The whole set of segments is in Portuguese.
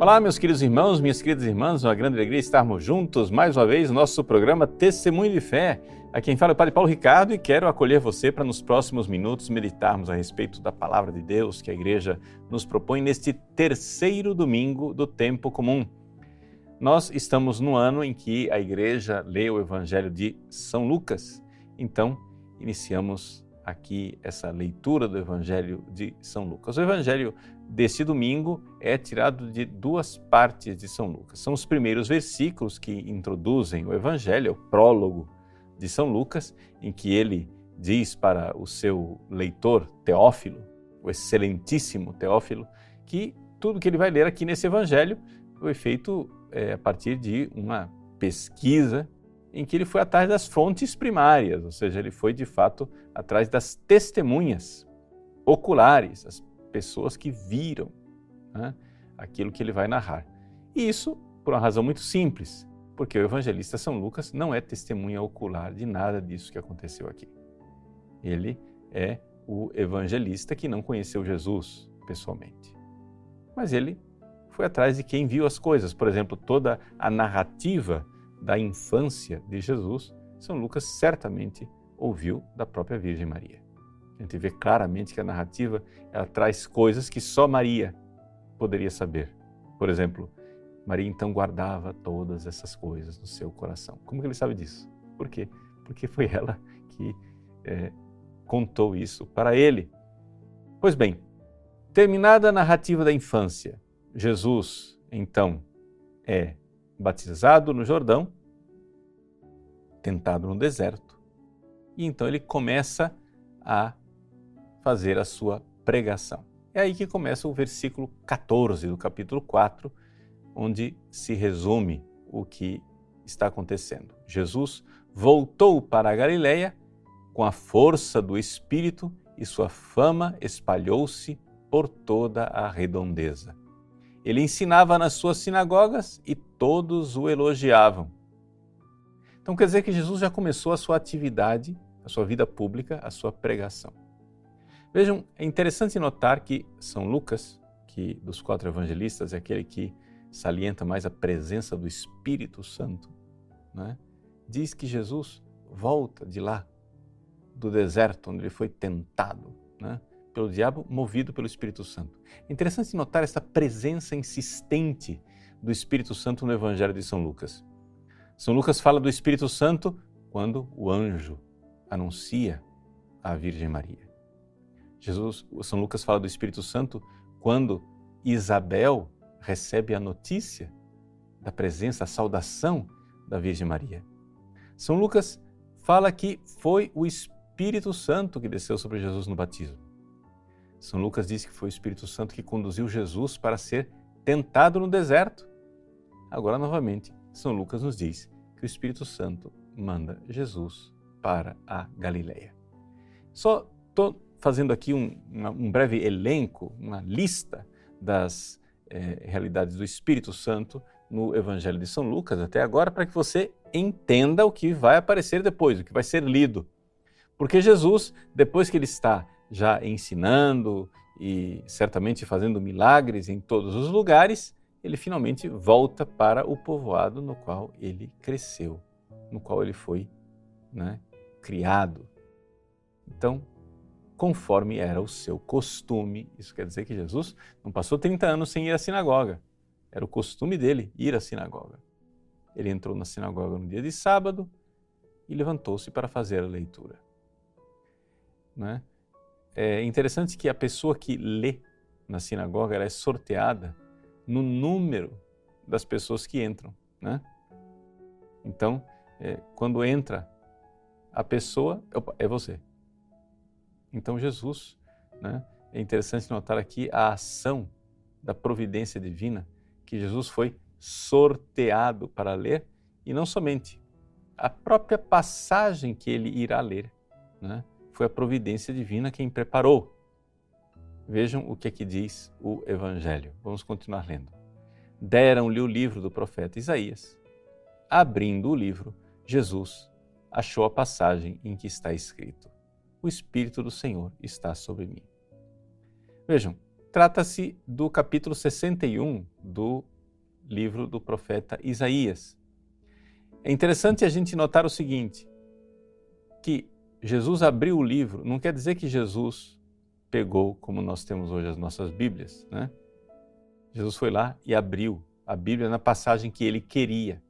Olá, meus queridos irmãos, minhas queridas irmãs, uma grande alegria estarmos juntos mais uma vez no nosso programa Testemunho de Fé. A quem fala é o Padre Paulo Ricardo e quero acolher você para nos próximos minutos meditarmos a respeito da palavra de Deus que a igreja nos propõe neste terceiro domingo do tempo comum. Nós estamos no ano em que a igreja lê o Evangelho de São Lucas, então iniciamos aqui essa leitura do Evangelho de São Lucas. O Evangelho desse domingo é tirado de duas partes de São Lucas. São os primeiros versículos que introduzem o Evangelho, é o prólogo de São Lucas, em que ele diz para o seu leitor Teófilo, o excelentíssimo Teófilo, que tudo que ele vai ler aqui nesse Evangelho foi feito é, a partir de uma pesquisa em que ele foi atrás das fontes primárias, ou seja, ele foi de fato atrás das testemunhas oculares, as pessoas que viram né, aquilo que ele vai narrar. E isso por uma razão muito simples, porque o evangelista São Lucas não é testemunha ocular de nada disso que aconteceu aqui. Ele é o evangelista que não conheceu Jesus pessoalmente. Mas ele foi atrás de quem viu as coisas. Por exemplo, toda a narrativa da infância de Jesus, São Lucas certamente ouviu da própria Virgem Maria. A gente vê claramente que a narrativa ela traz coisas que só Maria poderia saber. Por exemplo, Maria então guardava todas essas coisas no seu coração. Como que ele sabe disso? Por quê? Porque foi ela que é, contou isso para ele. Pois bem, terminada a narrativa da infância, Jesus então é batizado no Jordão, tentado no deserto, e então ele começa a fazer a sua pregação. É aí que começa o versículo 14 do capítulo 4, onde se resume o que está acontecendo. Jesus voltou para a Galiléia com a força do Espírito e sua fama espalhou-se por toda a redondeza. Ele ensinava nas suas sinagogas e todos o elogiavam. Então quer dizer que Jesus já começou a sua atividade, a sua vida pública, a sua pregação. Vejam, é interessante notar que São Lucas, que dos quatro evangelistas é aquele que salienta mais a presença do Espírito Santo, né? diz que Jesus volta de lá, do deserto, onde ele foi tentado né? Pelo diabo, movido pelo Espírito Santo. Interessante notar essa presença insistente do Espírito Santo no Evangelho de São Lucas. São Lucas fala do Espírito Santo quando o anjo anuncia à Virgem Maria. Jesus, São Lucas fala do Espírito Santo quando Isabel recebe a notícia da presença, a saudação da Virgem Maria. São Lucas fala que foi o Espírito Santo que desceu sobre Jesus no batismo. São Lucas diz que foi o Espírito Santo que conduziu Jesus para ser tentado no deserto. Agora, novamente, São Lucas nos diz que o Espírito Santo manda Jesus para a Galileia. Só estou fazendo aqui um, um, breve elenco, uma lista das é, realidades do Espírito Santo no Evangelho de São Lucas até agora, para que você entenda o que vai aparecer depois, o que vai ser lido. Porque Jesus, depois que ele está já ensinando e certamente fazendo milagres em todos os lugares, ele finalmente volta para o povoado no qual ele cresceu, no qual ele foi né, criado. Então, conforme era o seu costume. Isso quer dizer que Jesus não passou 30 anos sem ir à sinagoga. Era o costume dele ir à sinagoga. Ele entrou na sinagoga no dia de sábado e levantou-se para fazer a leitura. Né? É interessante que a pessoa que lê na sinagoga é sorteada no número das pessoas que entram. Né? Então, é, quando entra a pessoa, opa, é você. Então, Jesus, né, é interessante notar aqui a ação da providência divina, que Jesus foi sorteado para ler, e não somente a própria passagem que ele irá ler, né, foi a providência divina quem preparou. Vejam o que aqui diz o Evangelho. Vamos continuar lendo. Deram-lhe o livro do profeta Isaías. Abrindo o livro, Jesus achou a passagem em que está escrito: o Espírito do Senhor está sobre mim. Vejam, trata-se do capítulo 61 do livro do profeta Isaías. É interessante a gente notar o seguinte: que Jesus abriu o livro, não quer dizer que Jesus pegou, como nós temos hoje as nossas Bíblias, né? Jesus foi lá e abriu a Bíblia na passagem que ele queria.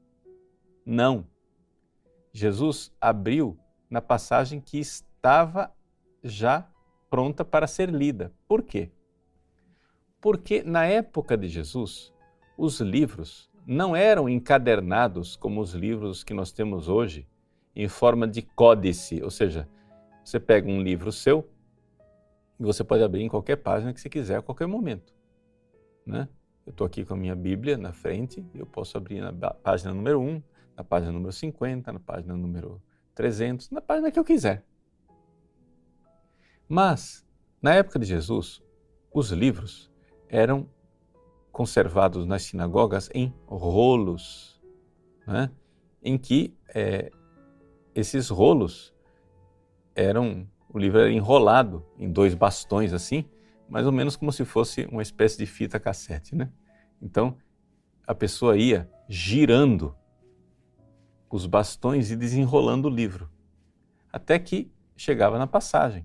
Não. Jesus abriu na passagem que estava já pronta para ser lida. Por quê? Porque na época de Jesus, os livros não eram encadernados como os livros que nós temos hoje, em forma de códice, ou seja, você pega um livro seu e você pode abrir em qualquer página que você quiser a qualquer momento. Né? Eu estou aqui com a minha Bíblia na frente e eu posso abrir na página número 1, na página número 50, na página número 300, na página que eu quiser. Mas, na época de Jesus, os livros eram conservados nas sinagogas em rolos, né? em que é, esses rolos eram, o livro era enrolado em dois bastões assim, mais ou menos como se fosse uma espécie de fita cassete, né? Então, a pessoa ia girando os bastões e desenrolando o livro, até que chegava na passagem.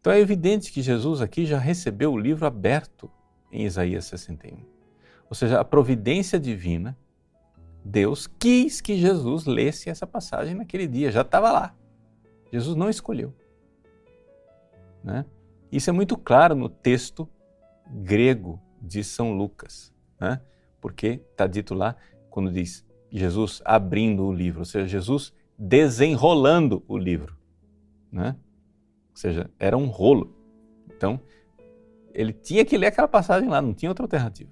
Então é evidente que Jesus aqui já recebeu o livro aberto em Isaías 61. Ou seja, a providência divina, Deus quis que Jesus lesse essa passagem naquele dia, já estava lá. Jesus não escolheu. Né? Isso é muito claro no texto grego de São Lucas, né? porque está dito lá, quando diz Jesus abrindo o livro, ou seja, Jesus desenrolando o livro. Né? Ou seja, era um rolo. Então, ele tinha que ler aquela passagem lá, não tinha outra alternativa.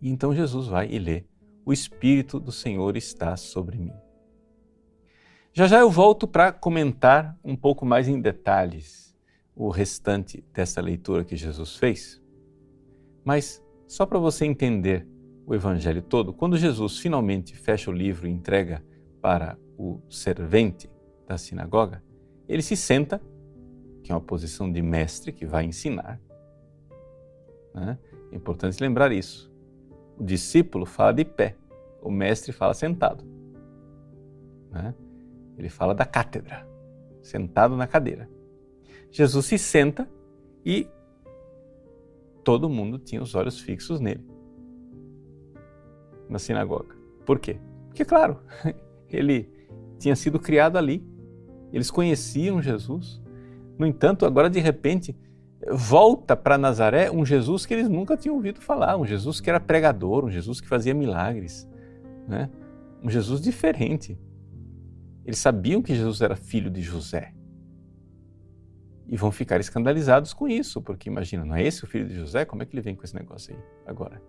E então Jesus vai e lê: O Espírito do Senhor está sobre mim. Já já eu volto para comentar um pouco mais em detalhes o restante dessa leitura que Jesus fez. Mas, só para você entender o Evangelho todo, quando Jesus finalmente fecha o livro e entrega para o servente da sinagoga, ele se senta, que é uma posição de mestre que vai ensinar. Né? É importante lembrar isso. O discípulo fala de pé, o mestre fala sentado. Né? Ele fala da cátedra, sentado na cadeira. Jesus se senta e todo mundo tinha os olhos fixos nele na sinagoga. Por quê? Porque, claro, ele tinha sido criado ali, eles conheciam Jesus. No entanto, agora de repente, volta para Nazaré um Jesus que eles nunca tinham ouvido falar, um Jesus que era pregador, um Jesus que fazia milagres, né? um Jesus diferente. Eles sabiam que Jesus era filho de José. E vão ficar escandalizados com isso, porque imagina, não é esse o filho de José? Como é que ele vem com esse negócio aí agora?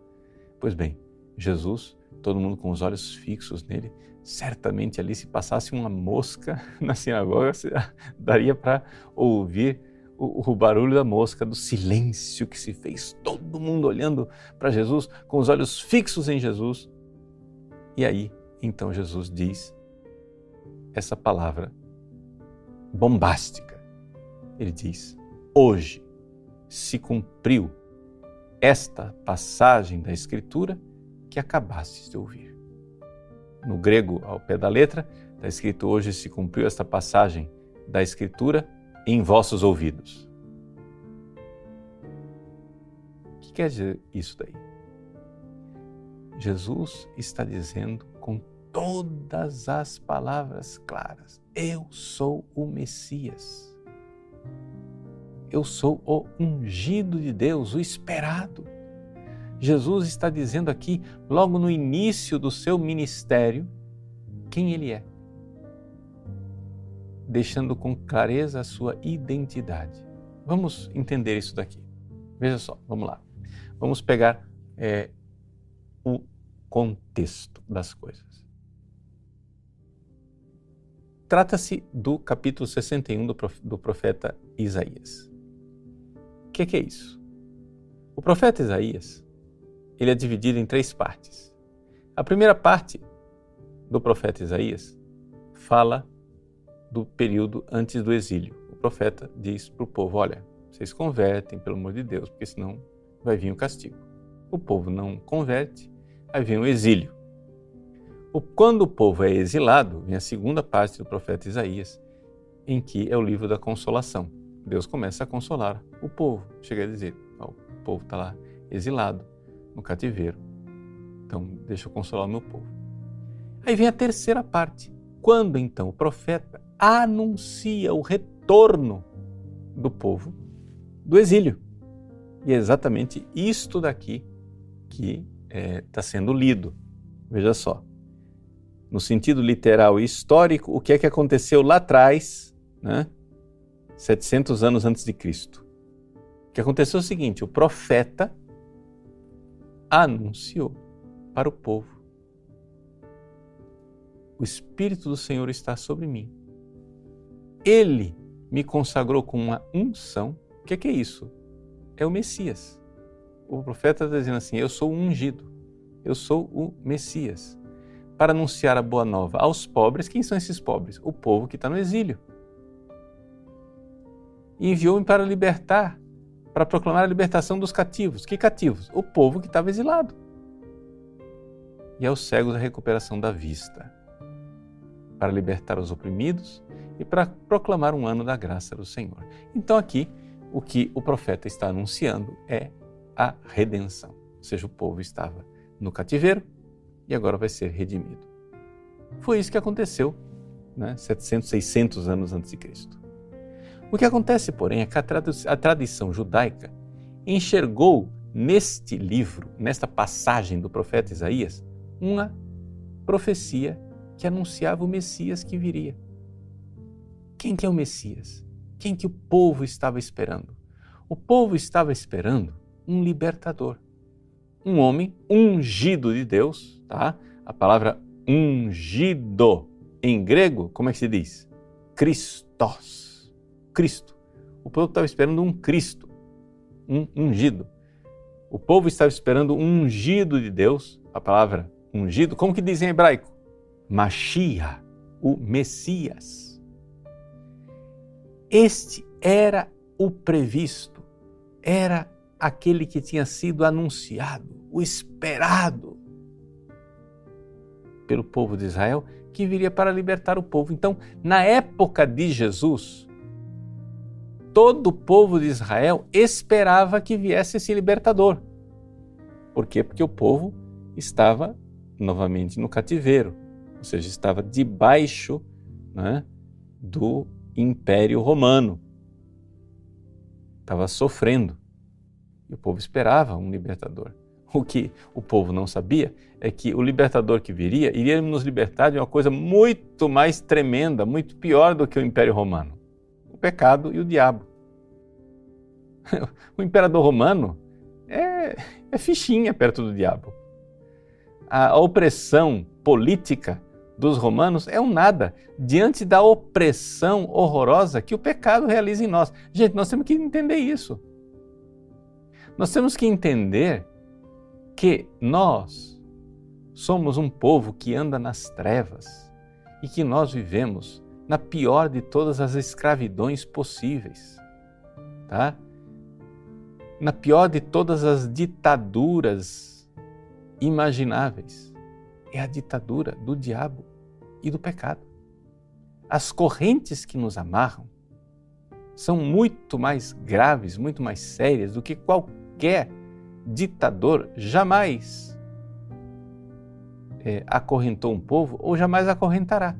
Pois bem, Jesus, todo mundo com os olhos fixos nele, certamente ali se passasse uma mosca na sinagoga, daria para ouvir o, o, barulho da mosca, do silêncio que se fez, todo mundo olhando para Jesus, com os olhos fixos em Jesus. E aí, então Jesus diz essa palavra bombástica. Ele diz: Hoje se cumpriu esta passagem da Escritura que acabastes de ouvir. No grego, ao pé da letra, está escrito: Hoje se cumpriu esta passagem da Escritura em vossos ouvidos. O que quer dizer isso daí? Jesus está dizendo com todas as palavras claras: Eu sou o Messias. Eu sou o ungido de Deus, o esperado. Jesus está dizendo aqui, logo no início do seu ministério, quem ele é, deixando com clareza a sua identidade. Vamos entender isso daqui. Veja só, vamos lá. Vamos pegar é, o contexto das coisas. Trata-se do capítulo 61 do profeta Isaías. O que, que é isso? O profeta Isaías ele é dividido em três partes. A primeira parte do profeta Isaías fala do período antes do exílio. O profeta diz para o povo: Olha, vocês convertem, pelo amor de Deus, porque senão vai vir o castigo. O povo não converte Aí vem o exílio. Quando o povo é exilado, vem a segunda parte do profeta Isaías, em que é o livro da consolação. Deus começa a consolar o povo. Chega a dizer: oh, o povo está lá exilado, no cativeiro. Então, deixa eu consolar o meu povo. Aí vem a terceira parte. Quando então o profeta anuncia o retorno do povo do exílio. E é exatamente isto daqui que está é, tá sendo lido. Veja só. No sentido literal e histórico, o que é que aconteceu lá atrás, né? 700 anos antes de Cristo. O que aconteceu é o seguinte: o profeta anunciou para o povo: O Espírito do Senhor está sobre mim. Ele me consagrou com uma unção. O que é, que é isso? É o Messias. O profeta está dizendo assim: Eu sou o ungido, eu sou o Messias. Para anunciar a boa nova aos pobres, quem são esses pobres? O povo que está no exílio. Enviou-me para libertar, para proclamar a libertação dos cativos. Que cativos? O povo que estava exilado. E aos cegos a recuperação da vista, para libertar os oprimidos e para proclamar um ano da graça do Senhor. Então, aqui, o que o profeta está anunciando é a redenção. Ou seja, o povo estava no cativeiro e agora vai ser redimido. Foi isso que aconteceu né, 700, 600 anos antes de Cristo. O que acontece, porém, é que a tradição judaica enxergou neste livro, nesta passagem do profeta Isaías, uma profecia que anunciava o Messias que viria. Quem que é o Messias? Quem que o povo estava esperando? O povo estava esperando um libertador, um homem ungido de Deus, tá? A palavra ungido em grego, como é que se diz? Christos. Cristo. O povo estava esperando um Cristo, um ungido. O povo estava esperando um ungido de Deus, a palavra ungido, como que diz em hebraico? Mashiach, o Messias. Este era o previsto, era aquele que tinha sido anunciado, o esperado pelo povo de Israel, que viria para libertar o povo. Então, na época de Jesus, todo o povo de Israel esperava que viesse esse libertador. Por quê? Porque o povo estava novamente no cativeiro, ou seja, estava debaixo né, do Império Romano. Estava sofrendo. E o povo esperava um libertador. O que o povo não sabia é que o libertador que viria iria nos libertar de uma coisa muito mais tremenda, muito pior do que o Império Romano: o pecado e o diabo. O imperador romano é, é fichinha perto do diabo. A opressão política dos romanos é um nada diante da opressão horrorosa que o pecado realiza em nós. Gente, nós temos que entender isso. Nós temos que entender que nós somos um povo que anda nas trevas e que nós vivemos na pior de todas as escravidões possíveis, tá? Na pior de todas as ditaduras imagináveis é a ditadura do diabo e do pecado. As correntes que nos amarram são muito mais graves, muito mais sérias do que qualquer ditador jamais é, acorrentou um povo ou jamais acorrentará.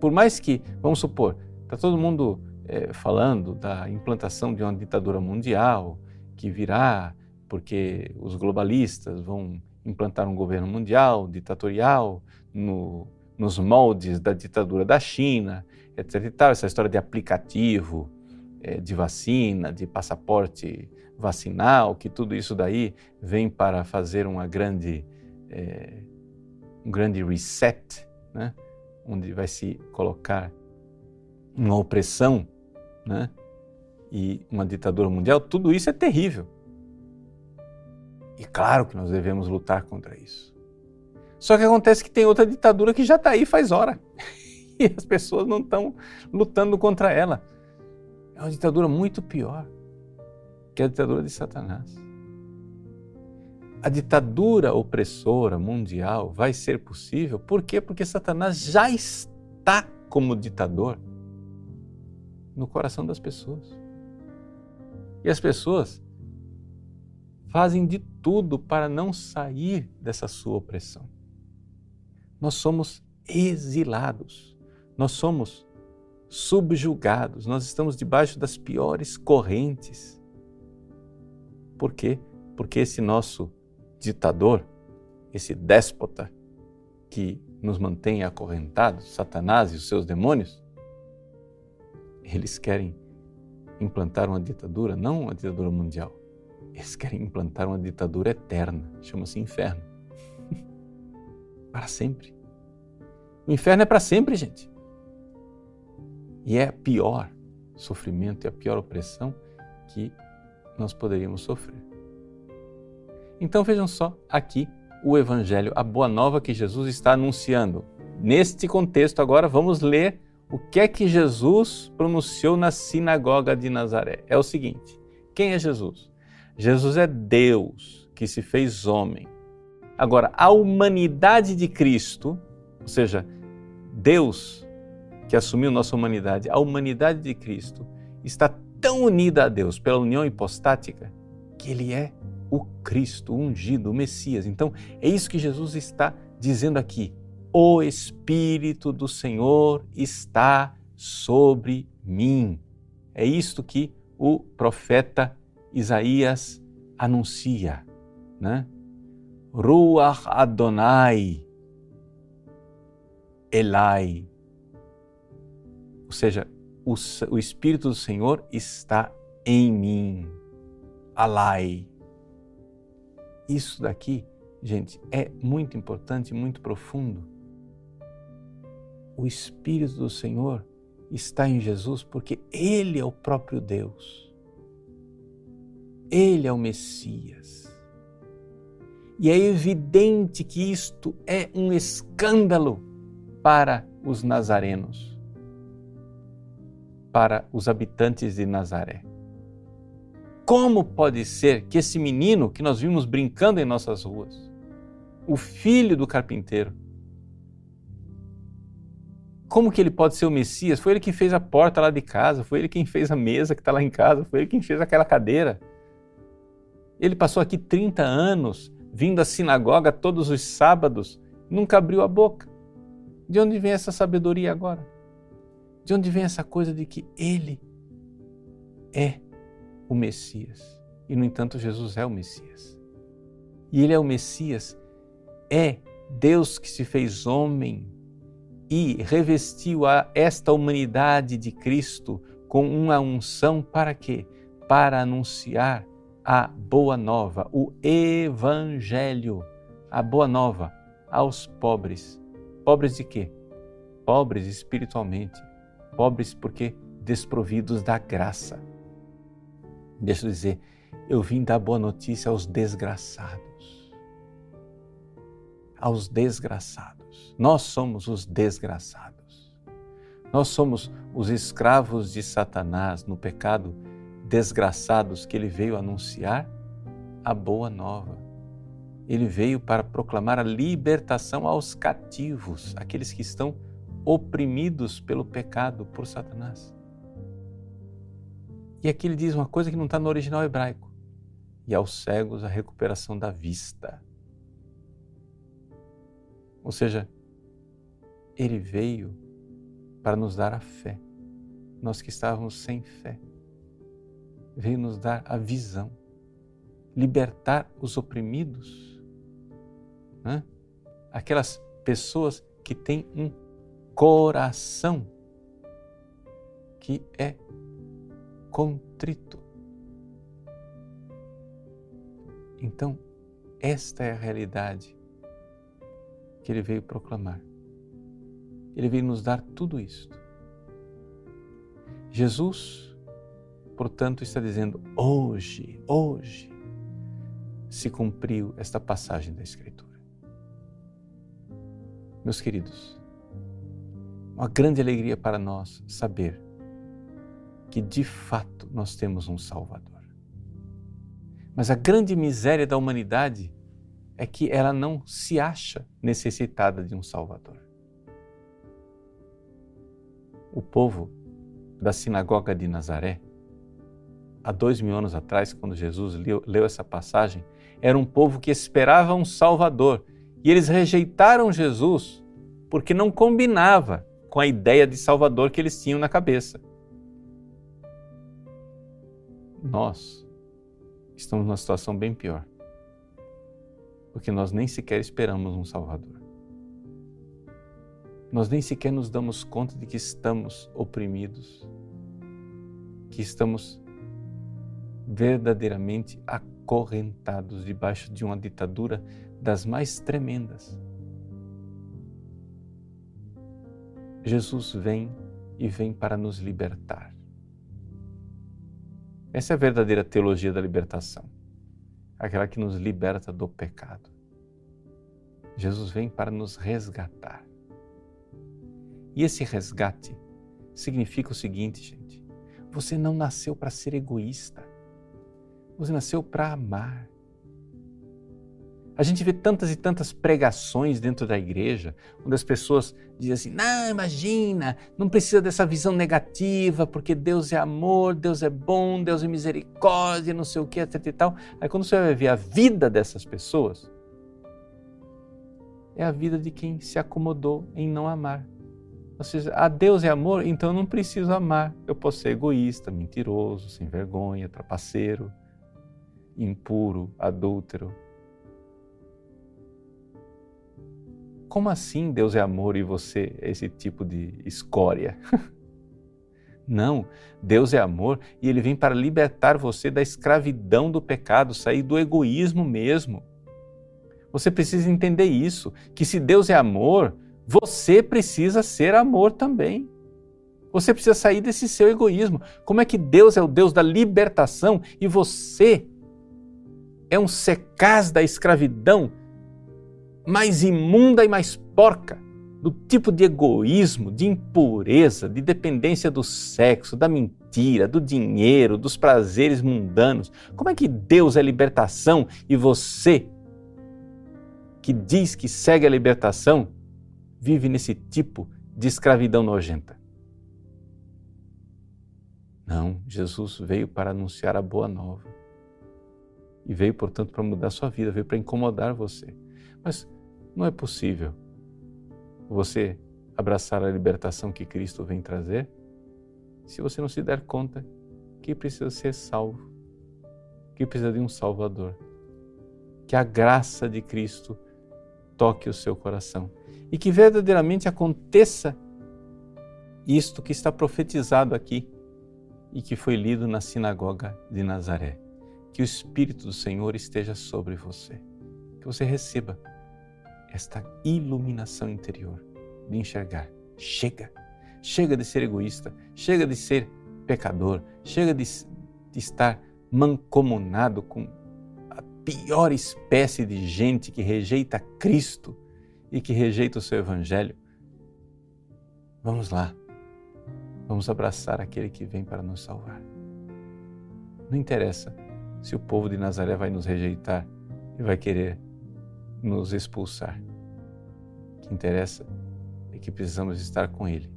Por mais que, vamos supor, está todo mundo é, falando da implantação de uma ditadura mundial que virá porque os globalistas vão implantar um governo mundial, ditatorial, no, nos moldes da ditadura da China, etc. E tal, essa história de aplicativo, é, de vacina, de passaporte vacinal, que tudo isso daí vem para fazer uma grande, é, um grande reset, né? onde vai se colocar uma opressão né? e uma ditadura mundial, tudo isso é terrível. E claro que nós devemos lutar contra isso. Só que acontece que tem outra ditadura que já está aí faz hora. E as pessoas não estão lutando contra ela. É uma ditadura muito pior que a ditadura de Satanás. a ditadura opressora mundial vai ser possível. Por quê? Porque Satanás já está como ditador no coração das pessoas. E as pessoas fazem de tudo para não sair dessa sua opressão. Nós somos exilados, nós somos subjugados, nós estamos debaixo das piores correntes. Por quê? Porque esse nosso ditador, esse déspota que nos mantém acorrentados, Satanás e os seus demônios, eles querem implantar uma ditadura, não uma ditadura mundial. Eles querem implantar uma ditadura eterna, chama-se inferno. para sempre. O inferno é para sempre, gente. E é pior sofrimento e a pior opressão que nós poderíamos sofrer. Então vejam só aqui o Evangelho, a boa nova que Jesus está anunciando. Neste contexto, agora vamos ler o que é que Jesus pronunciou na sinagoga de Nazaré. É o seguinte: quem é Jesus? Jesus é Deus que se fez homem. Agora, a humanidade de Cristo, ou seja, Deus que assumiu nossa humanidade, a humanidade de Cristo está tão unida a Deus pela união hipostática que ele é o Cristo ungido, o Messias. Então, é isso que Jesus está dizendo aqui. O Espírito do Senhor está sobre mim. É isto que o profeta Isaías anuncia, né? Ruach Adonai Elai. Ou seja, o, o Espírito do Senhor está em mim. Alai. Isso daqui, gente, é muito importante, muito profundo. O Espírito do Senhor está em Jesus porque Ele é o próprio Deus. Ele é o Messias. E é evidente que isto é um escândalo para os nazarenos, para os habitantes de Nazaré. Como pode ser que esse menino que nós vimos brincando em nossas ruas, o filho do carpinteiro, como que ele pode ser o Messias? Foi ele que fez a porta lá de casa, foi ele quem fez a mesa que está lá em casa, foi ele quem fez aquela cadeira. Ele passou aqui 30 anos, vindo à sinagoga todos os sábados, nunca abriu a boca. De onde vem essa sabedoria agora? De onde vem essa coisa de que ele é o Messias. E, no entanto, Jesus é o Messias. E ele é o Messias, é Deus que se fez homem e revestiu a esta humanidade de Cristo com uma unção para quê? Para anunciar a boa nova, o evangelho, a boa nova aos pobres. Pobres de quê? Pobres espiritualmente, pobres porque desprovidos da graça. Deixa eu dizer, eu vim dar boa notícia aos desgraçados. Aos desgraçados. Nós somos os desgraçados. Nós somos os escravos de Satanás no pecado, desgraçados que ele veio anunciar a boa nova. Ele veio para proclamar a libertação aos cativos, aqueles que estão oprimidos pelo pecado por Satanás. E aqui ele diz uma coisa que não está no original hebraico. E aos cegos a recuperação da vista. Ou seja, ele veio para nos dar a fé. Nós que estávamos sem fé. Veio nos dar a visão, libertar os oprimidos. Né? Aquelas pessoas que têm um coração que é contrito. Então, esta é a realidade que ele veio proclamar. Ele veio nos dar tudo isto. Jesus, portanto, está dizendo: hoje, hoje, se cumpriu esta passagem da Escritura. Meus queridos, uma grande alegria para nós saber que de fato nós temos um Salvador. Mas a grande miséria da humanidade é que ela não se acha necessitada de um Salvador. O povo da sinagoga de Nazaré, há dois mil anos atrás, quando Jesus leu, leu essa passagem, era um povo que esperava um Salvador e eles rejeitaram Jesus porque não combinava com a ideia de Salvador que eles tinham na cabeça. Nós estamos numa situação bem pior porque nós nem sequer esperamos um Salvador. Nós nem sequer nos damos conta de que estamos oprimidos, que estamos verdadeiramente acorrentados debaixo de uma ditadura das mais tremendas. Jesus vem e vem para nos libertar. Essa é a verdadeira teologia da libertação aquela que nos liberta do pecado. Jesus vem para nos resgatar. E esse resgate significa o seguinte, gente: você não nasceu para ser egoísta, você nasceu para amar. A gente vê tantas e tantas pregações dentro da igreja, onde as pessoas dizem assim: não, imagina, não precisa dessa visão negativa, porque Deus é amor, Deus é bom, Deus é misericórdia, não sei o que, etc e tal. Aí quando você vai ver a vida dessas pessoas, é a vida de quem se acomodou em não amar. Ou seja, a Deus é amor, então eu não preciso amar. Eu posso ser egoísta, mentiroso, sem vergonha, trapaceiro, impuro, adúltero Como assim Deus é amor e você é esse tipo de escória? Não, Deus é amor e ele vem para libertar você da escravidão do pecado, sair do egoísmo mesmo. Você precisa entender isso, que se Deus é amor, você precisa ser amor também. Você precisa sair desse seu egoísmo. Como é que Deus é o Deus da libertação e você é um secaz da escravidão mais imunda e mais porca, do tipo de egoísmo, de impureza, de dependência do sexo, da mentira, do dinheiro, dos prazeres mundanos. Como é que Deus é libertação e você, que diz que segue a libertação, vive nesse tipo de escravidão nojenta? Não, Jesus veio para anunciar a boa nova. E veio, portanto, para mudar sua vida, veio para incomodar você. Mas não é possível você abraçar a libertação que Cristo vem trazer se você não se der conta que precisa ser salvo, que precisa de um Salvador. Que a graça de Cristo toque o seu coração e que verdadeiramente aconteça isto que está profetizado aqui e que foi lido na sinagoga de Nazaré. Que o Espírito do Senhor esteja sobre você, que você receba esta iluminação interior de enxergar. Chega! Chega de ser egoísta, chega de ser pecador, chega de, de estar mancomunado com a pior espécie de gente que rejeita Cristo e que rejeita o seu Evangelho. Vamos lá, vamos abraçar aquele que vem para nos salvar. Não interessa se o povo de Nazaré vai nos rejeitar e vai querer nos expulsar. O que interessa é que precisamos estar com Ele,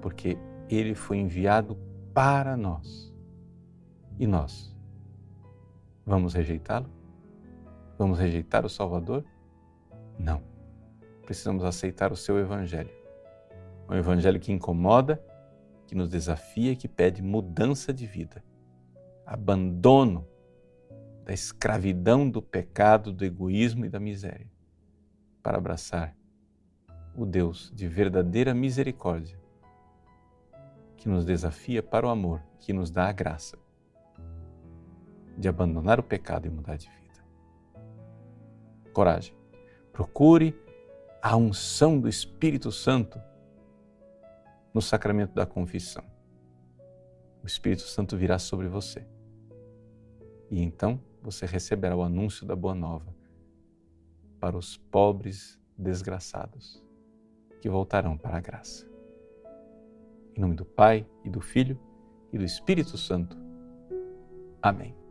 porque Ele foi enviado para nós. E nós? Vamos rejeitá-lo? Vamos rejeitar o Salvador? Não. Precisamos aceitar o seu Evangelho. Um Evangelho que incomoda, que nos desafia, que pede mudança de vida, abandono da escravidão do pecado, do egoísmo e da miséria, para abraçar o Deus de verdadeira misericórdia, que nos desafia para o amor, que nos dá a graça de abandonar o pecado e mudar de vida. Coragem. Procure a unção do Espírito Santo no sacramento da confissão. O Espírito Santo virá sobre você. E então você receberá o anúncio da boa nova para os pobres desgraçados que voltarão para a graça. Em nome do Pai e do Filho e do Espírito Santo. Amém.